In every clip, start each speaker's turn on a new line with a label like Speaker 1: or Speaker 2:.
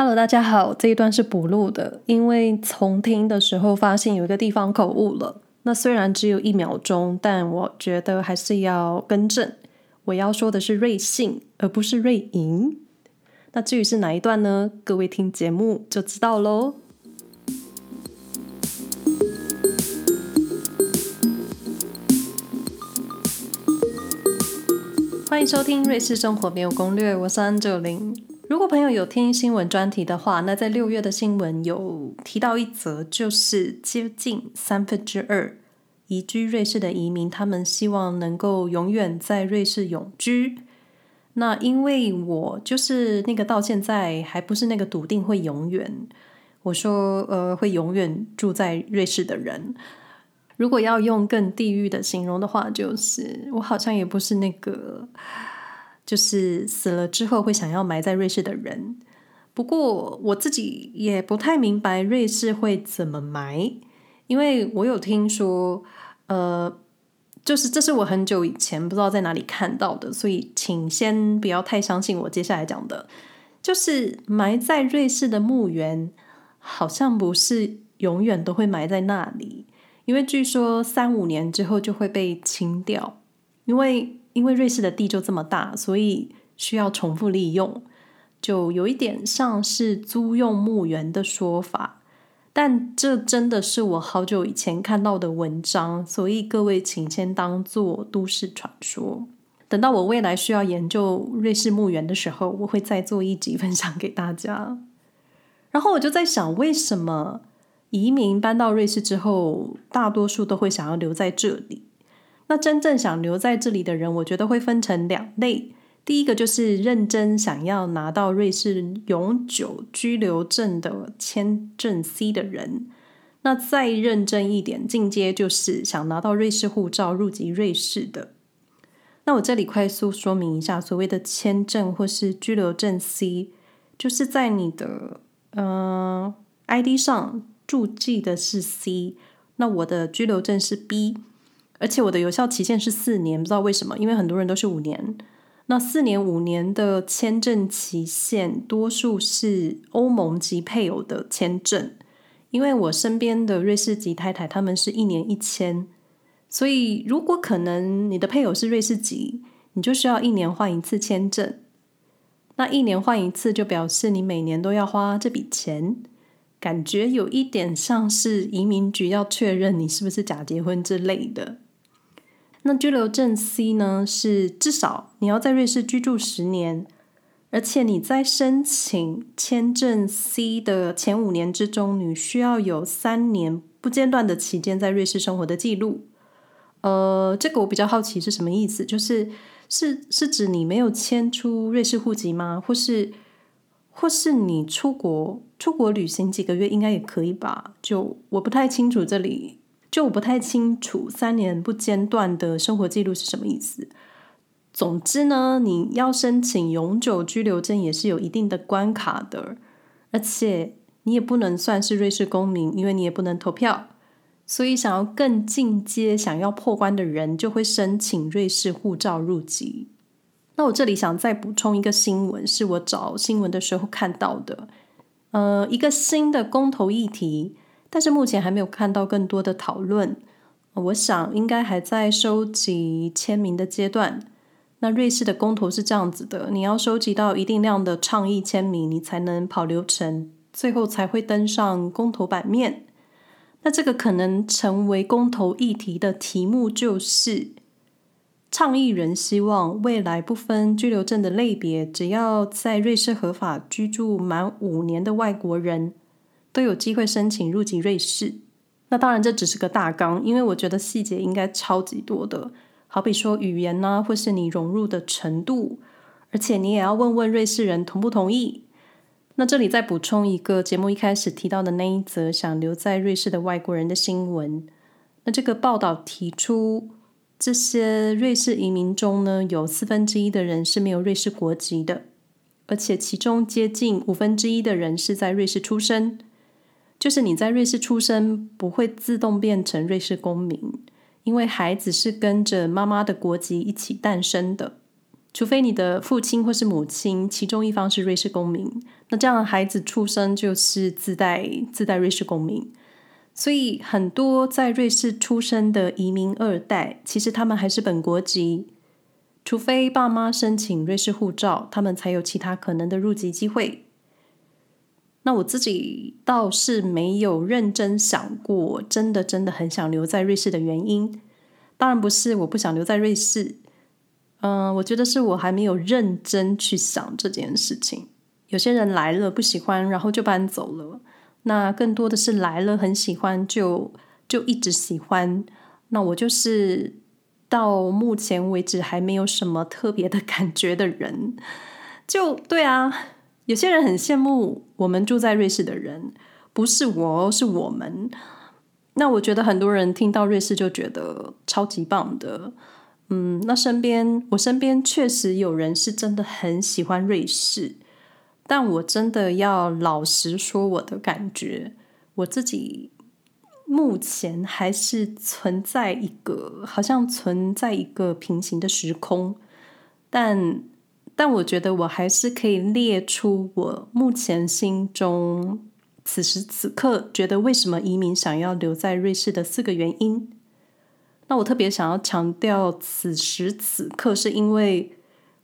Speaker 1: Hello，大家好，这一段是补录的，因为重听的时候发现有一个地方口误了。那虽然只有一秒钟，但我觉得还是要更正。我要说的是瑞幸，而不是瑞银。那至于是哪一段呢？各位听节目就知道喽。欢迎收听《瑞士生活没有攻略》，我是安九零。如果朋友有听新闻专题的话，那在六月的新闻有提到一则，就是接近三分之二移居瑞士的移民，他们希望能够永远在瑞士永居。那因为我就是那个到现在还不是那个笃定会永远，我说呃会永远住在瑞士的人。如果要用更地狱的形容的话，就是我好像也不是那个。就是死了之后会想要埋在瑞士的人，不过我自己也不太明白瑞士会怎么埋，因为我有听说，呃，就是这是我很久以前不知道在哪里看到的，所以请先不要太相信我接下来讲的，就是埋在瑞士的墓园好像不是永远都会埋在那里，因为据说三五年之后就会被清掉，因为。因为瑞士的地就这么大，所以需要重复利用，就有一点像是租用墓园的说法。但这真的是我好久以前看到的文章，所以各位请先当做都市传说。等到我未来需要研究瑞士墓园的时候，我会再做一集 分享给大家。然后我就在想，为什么移民搬到瑞士之后，大多数都会想要留在这里？那真正想留在这里的人，我觉得会分成两类。第一个就是认真想要拿到瑞士永久居留证的签证 C 的人。那再认真一点，进阶就是想拿到瑞士护照入籍瑞士的。那我这里快速说明一下，所谓的签证或是居留证 C，就是在你的嗯、呃、ID 上注记的是 C，那我的居留证是 B。而且我的有效期限是四年，不知道为什么，因为很多人都是五年。那四年、五年的签证期限，多数是欧盟籍配偶的签证。因为我身边的瑞士籍太太，他们是一年一签，所以如果可能，你的配偶是瑞士籍，你就需要一年换一次签证。那一年换一次，就表示你每年都要花这笔钱。感觉有一点像是移民局要确认你是不是假结婚之类的。那居留证 C 呢？是至少你要在瑞士居住十年，而且你在申请签证 C 的前五年之中，你需要有三年不间断的期间在瑞士生活的记录。呃，这个我比较好奇是什么意思？就是是是指你没有迁出瑞士户籍吗？或是或是你出国出国旅行几个月应该也可以吧？就我不太清楚这里。就我不太清楚三年不间断的生活记录是什么意思。总之呢，你要申请永久居留证也是有一定的关卡的，而且你也不能算是瑞士公民，因为你也不能投票。所以想要更进阶、想要破关的人，就会申请瑞士护照入籍。那我这里想再补充一个新闻，是我找新闻的时候看到的，呃，一个新的公投议题。但是目前还没有看到更多的讨论，我想应该还在收集签名的阶段。那瑞士的公投是这样子的：你要收集到一定量的倡议签名，你才能跑流程，最后才会登上公投版面。那这个可能成为公投议题的题目，就是倡议人希望未来不分居留证的类别，只要在瑞士合法居住满五年的外国人。都有机会申请入籍瑞士。那当然这只是个大纲，因为我觉得细节应该超级多的。好比说语言呢、或是你融入的程度，而且你也要问问瑞士人同不同意。那这里再补充一个节目一开始提到的那一则想留在瑞士的外国人的新闻。那这个报道提出，这些瑞士移民中呢，有四分之一的人是没有瑞士国籍的，而且其中接近五分之一的人是在瑞士出生。就是你在瑞士出生，不会自动变成瑞士公民，因为孩子是跟着妈妈的国籍一起诞生的。除非你的父亲或是母亲其中一方是瑞士公民，那这样的孩子出生就是自带自带瑞士公民。所以很多在瑞士出生的移民二代，其实他们还是本国籍，除非爸妈申请瑞士护照，他们才有其他可能的入籍机会。那我自己倒是没有认真想过，真的真的很想留在瑞士的原因。当然不是我不想留在瑞士，嗯、我觉得是我还没有认真去想这件事情。有些人来了不喜欢，然后就搬走了。那更多的是来了很喜欢，就就一直喜欢。那我就是到目前为止还没有什么特别的感觉的人。就对啊，有些人很羡慕我们住在瑞士的人，不是我，是我们。那我觉得很多人听到瑞士就觉得超级棒的。嗯，那身边我身边确实有人是真的很喜欢瑞士。但我真的要老实说，我的感觉，我自己目前还是存在一个，好像存在一个平行的时空。但但我觉得我还是可以列出我目前心中此时此刻觉得为什么移民想要留在瑞士的四个原因。那我特别想要强调此时此刻，是因为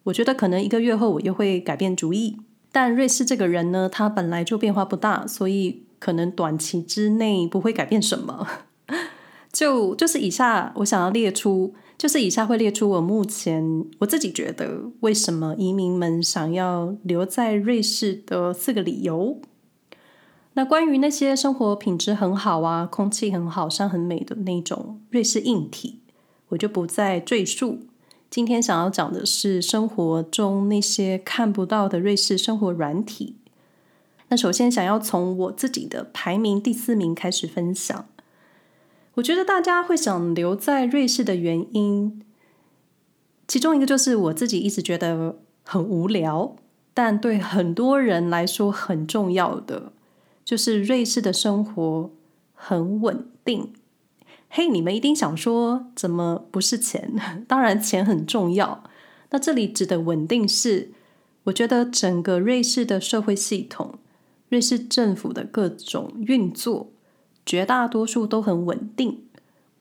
Speaker 1: 我觉得可能一个月后我又会改变主意。但瑞士这个人呢，他本来就变化不大，所以可能短期之内不会改变什么。就就是以下我想要列出，就是以下会列出我目前我自己觉得为什么移民们想要留在瑞士的四个理由。那关于那些生活品质很好啊，空气很好，山很美的那种瑞士硬体，我就不再赘述。今天想要讲的是生活中那些看不到的瑞士生活软体。那首先想要从我自己的排名第四名开始分享。我觉得大家会想留在瑞士的原因，其中一个就是我自己一直觉得很无聊，但对很多人来说很重要的，就是瑞士的生活很稳定。嘿你们一定想说，怎么不是钱？当然，钱很重要。那这里指的稳定是，我觉得整个瑞士的社会系统、瑞士政府的各种运作，绝大多数都很稳定。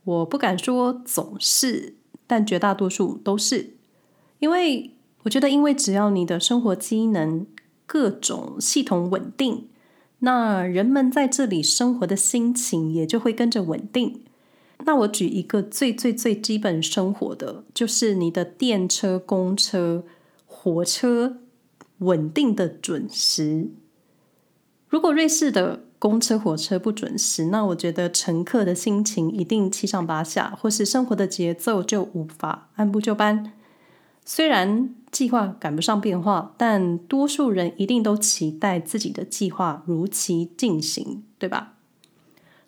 Speaker 1: 我不敢说总是，但绝大多数都是。因为我觉得，因为只要你的生活机能各种系统稳定，那人们在这里生活的心情也就会跟着稳定。那我举一个最最最基本生活的，就是你的电车、公车、火车稳定的准时。如果瑞士的公车、火车不准时，那我觉得乘客的心情一定七上八下，或是生活的节奏就无法按部就班。虽然计划赶不上变化，但多数人一定都期待自己的计划如期进行，对吧？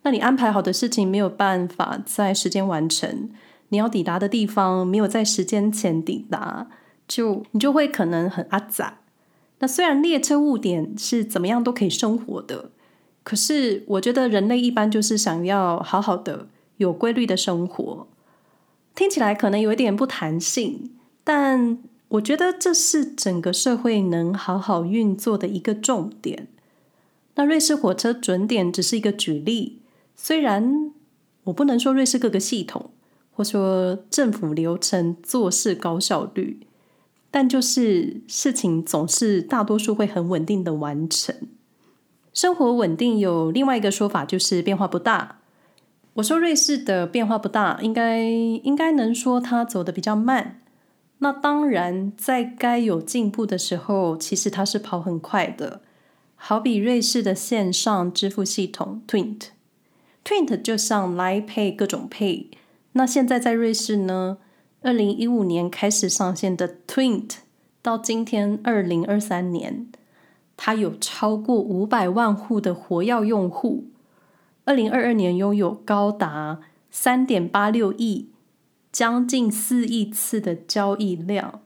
Speaker 1: 那你安排好的事情没有办法在时间完成，你要抵达的地方没有在时间前抵达，就你就会可能很阿杂。那虽然列车误点是怎么样都可以生活的，可是我觉得人类一般就是想要好好的有规律的生活。听起来可能有一点不弹性，但我觉得这是整个社会能好好运作的一个重点。那瑞士火车准点只是一个举例。虽然我不能说瑞士各个系统或说政府流程做事高效率，但就是事情总是大多数会很稳定的完成。生活稳定有另外一个说法，就是变化不大。我说瑞士的变化不大，应该应该能说它走得比较慢。那当然，在该有进步的时候，其实它是跑很快的。好比瑞士的线上支付系统 Twint。Twint 就像 Line Pay 各种 Pay，那现在在瑞士呢，二零一五年开始上线的 Twint，到今天二零二三年，它有超过五百万户的活跃用户，二零二二年拥有高达三点八六亿，将近四亿次的交易量。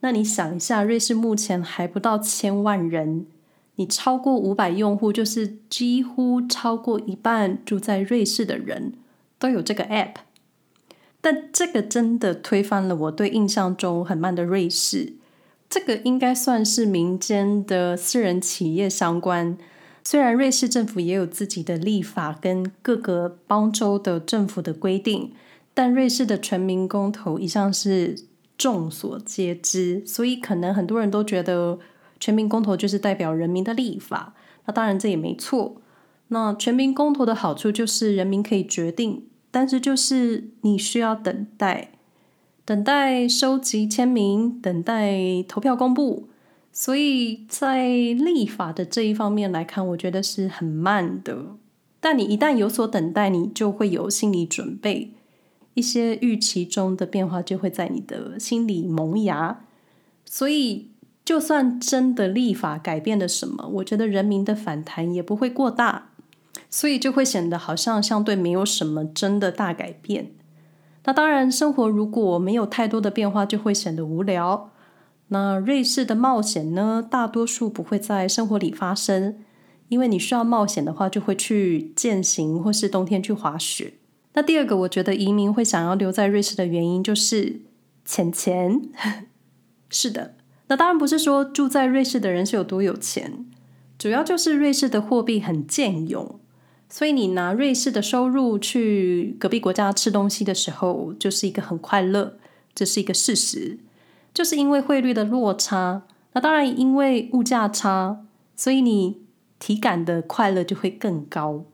Speaker 1: 那你想一下，瑞士目前还不到千万人。你超过五百用户，就是几乎超过一半住在瑞士的人都有这个 app。但这个真的推翻了我对印象中很慢的瑞士。这个应该算是民间的私人企业相关。虽然瑞士政府也有自己的立法跟各个邦州的政府的规定，但瑞士的全民公投一向是众所皆知，所以可能很多人都觉得全民公投就是代表人民的立法。那当然这也没错。那全民公投的好处就是人民可以决定，但是就是你需要等待。等待收集签名，等待投票公布，所以在立法的这一方面来看，我觉得是很慢的。但你一旦有所等待，你就会有心理准备，一些预期中的变化就会在你的心里萌芽。所以，就算真的立法改变了什么，我觉得人民的反弹也不会过大，所以就会显得好像相对没有什么真的大改变。那当然，生活如果没有太多的变化，就会显得无聊。那瑞士的冒险呢，大多数不会在生活里发生，因为你需要冒险的话，就会去健行或是冬天去滑雪。那第二个，我觉得移民会想要留在瑞士的原因就是钱钱。是的，那当然不是说住在瑞士的人是有多有钱，主要就是瑞士的货币很健勇。所以你拿瑞士的收入去隔壁国家吃东西的时候，就是一个很快乐，这是一个事实。就是因为汇率的落差，那当然因为物价差，所以你体感的快乐就会更高。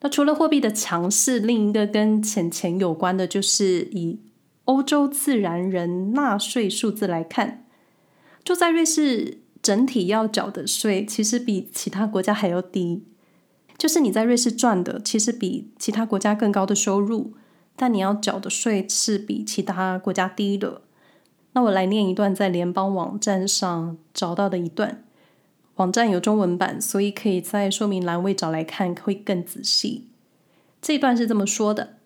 Speaker 1: 那除了货币的强势，另一个跟钱钱有关的，就是以欧洲自然人纳税数字来看，住在瑞士整体要缴的税，其实比其他国家还要低。就是你在瑞士赚的，其实比其他国家更高的收入，但你要缴的税是比其他国家低的。那我来念一段在联邦网站上找到的一段，网站有中文版，所以可以在说明栏位找来看，会更仔细。这一段是这么说的：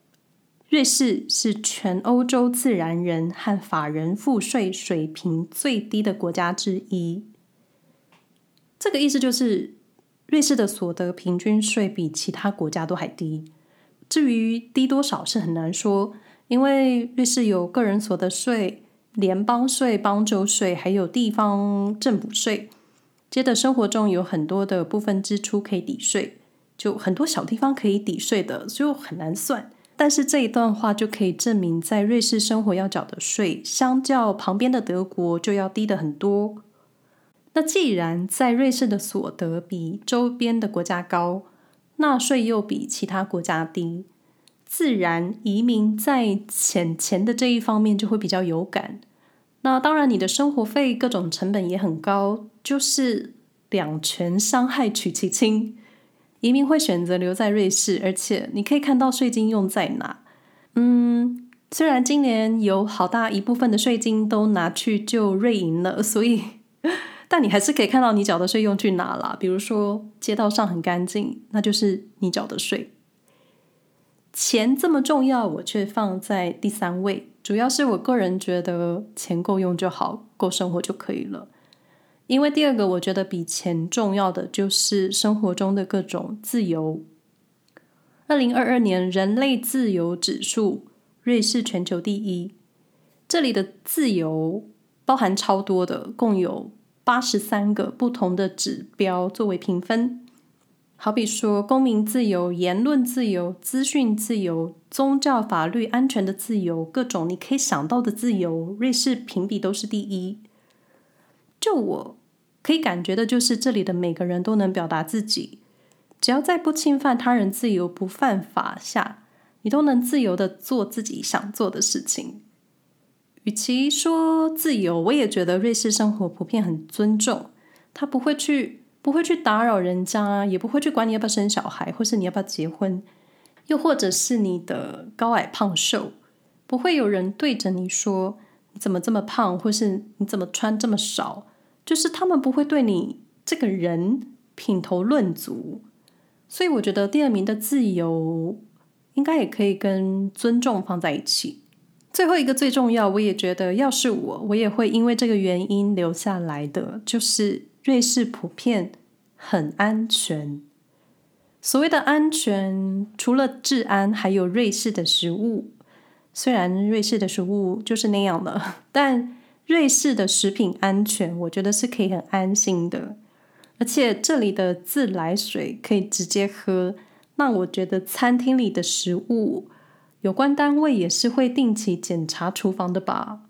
Speaker 1: 瑞士是全欧洲自然人和法人赋税水平最低的国家之一。这个意思就是。瑞士的所得平均税比其他国家都还低，至于低多少是很难说，因为瑞士有个人所得税、联邦税、邦州税，还有地方政府税。接着生活中有很多的部分支出可以抵税，就很多小地方可以抵税的，所以很难算。但是这一段话就可以证明，在瑞士生活要缴的税，相较旁边的德国就要低得很多。那既然在瑞士的所得比周边的国家高，纳税又比其他国家低，自然移民在钱钱的这一方面就会比较有感。那当然，你的生活费各种成本也很高，就是两全伤害取其轻。移民会选择留在瑞士，而且你可以看到税金用在哪。嗯，虽然今年有好大一部分的税金都拿去救瑞银了，所以。但你还是可以看到你缴的税用去哪了，比如说街道上很干净，那就是你缴的税。钱这么重要，我却放在第三位，主要是我个人觉得钱够用就好，够生活就可以了。因为第二个我觉得比钱重要的就是生活中的各种自由。二零二二年人类自由指数，瑞士全球第一，这里的自由包含超多的，共有。八十三个不同的指标作为评分，好比说公民自由、言论自由、资讯自由、宗教、法律、安全的自由，各种你可以想到的自由，瑞士评比都是第一。就我可以感觉的，就是这里的每个人都能表达自己，只要在不侵犯他人自由、不犯法下，你都能自由的做自己想做的事情。与其说自由，我也觉得瑞士生活普遍很尊重，他不会去不会去打扰人家，也不会去管你要不要生小孩，或是你要不要结婚，又或者是你的高矮胖瘦，不会有人对着你说你怎么这么胖，或是你怎么穿这么少，就是他们不会对你这个人品头论足，所以我觉得第二名的自由应该也可以跟尊重放在一起。最后一个最重要，我也觉得，要是我，我也会因为这个原因留下来的，就是瑞士普遍很安全。所谓的安全，除了治安，还有瑞士的食物。虽然瑞士的食物就是那样了，但瑞士的食品安全，我觉得是可以很安心的。而且这里的自来水可以直接喝，那我觉得餐厅里的食物，有关单位也是会定期检查厨房的吧？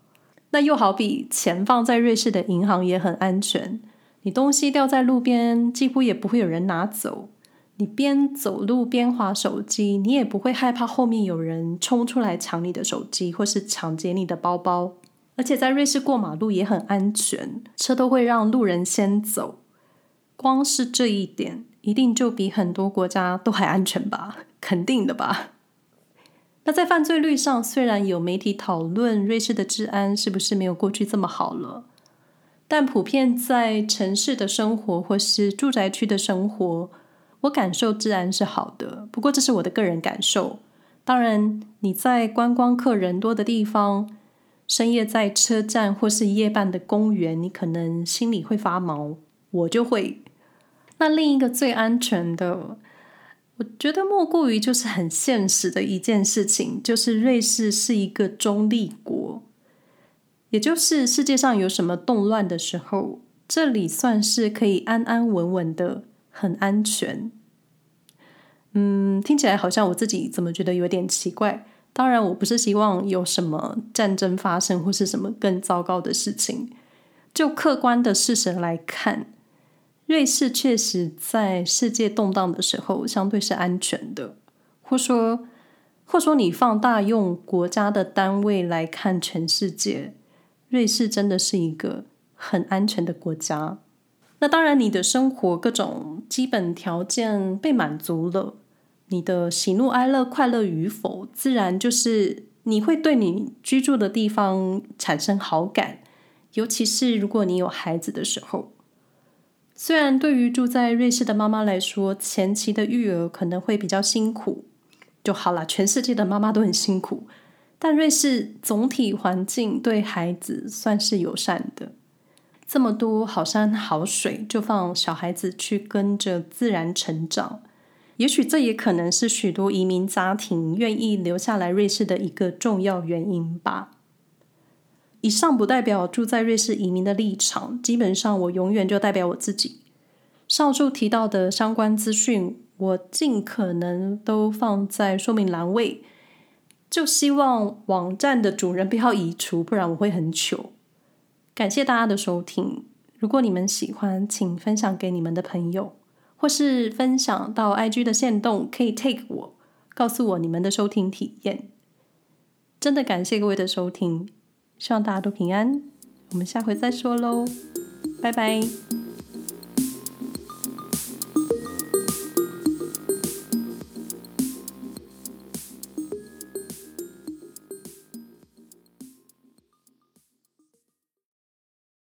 Speaker 1: 那又好比钱放在瑞士的银行也很安全，你东西掉在路边，几乎也不会有人拿走。你边走路边滑手机，你也不会害怕后面有人冲出来抢你的手机，或是抢劫你的包包。而且在瑞士过马路也很安全，车都会让路人先走。光是这一点，一定就比很多国家都还安全吧？肯定的吧？那在犯罪率上，虽然有媒体讨论瑞士的治安是不是没有过去这么好了，但普遍在城市的生活或是住宅区的生活，我感受治安是好的。不过这是我的个人感受。当然，你在观光客人多的地方，深夜在车站或是夜半的公园，你可能心里会发毛。我就会。那另一个最安全的，我觉得莫过于就是很现实的一件事情，就是瑞士是一个中立国，也就是世界上有什么动乱的时候，这里算是可以安安稳稳的，很安全。嗯，听起来好像我自己怎么觉得有点奇怪。当然，我不是希望有什么战争发生或是什么更糟糕的事情。就客观的事实来看。瑞士确实在世界动荡的时候相对是安全的，或说，或说你放大用国家的单位来看全世界，瑞士真的是一个很安全的国家。那当然，你的生活各种基本条件被满足了，你的喜怒哀乐、快乐与否，自然就是你会对你居住的地方产生好感，尤其是如果你有孩子的时候。虽然对于住在瑞士的妈妈来说，前期的育儿可能会比较辛苦，就好了。全世界的妈妈都很辛苦，但瑞士总体环境对孩子算是友善的。这么多好山好水，就放小孩子去跟着自然成长。也许这也可能是许多移民家庭愿意留下来瑞士的一个重要原因吧。以上不代表住在瑞士移民的立场，基本上我永远就代表我自己。上述提到的相关资讯，我尽可能都放在说明栏位，就希望网站的主人不要移除，不然我会很糗。感谢大家的收听，如果你们喜欢，请分享给你们的朋友，或是分享到 IG 的线动，可以 take 我，告诉我你们的收听体验。真的感谢各位的收听。希望大家都平安，我们下回再说喽，拜拜。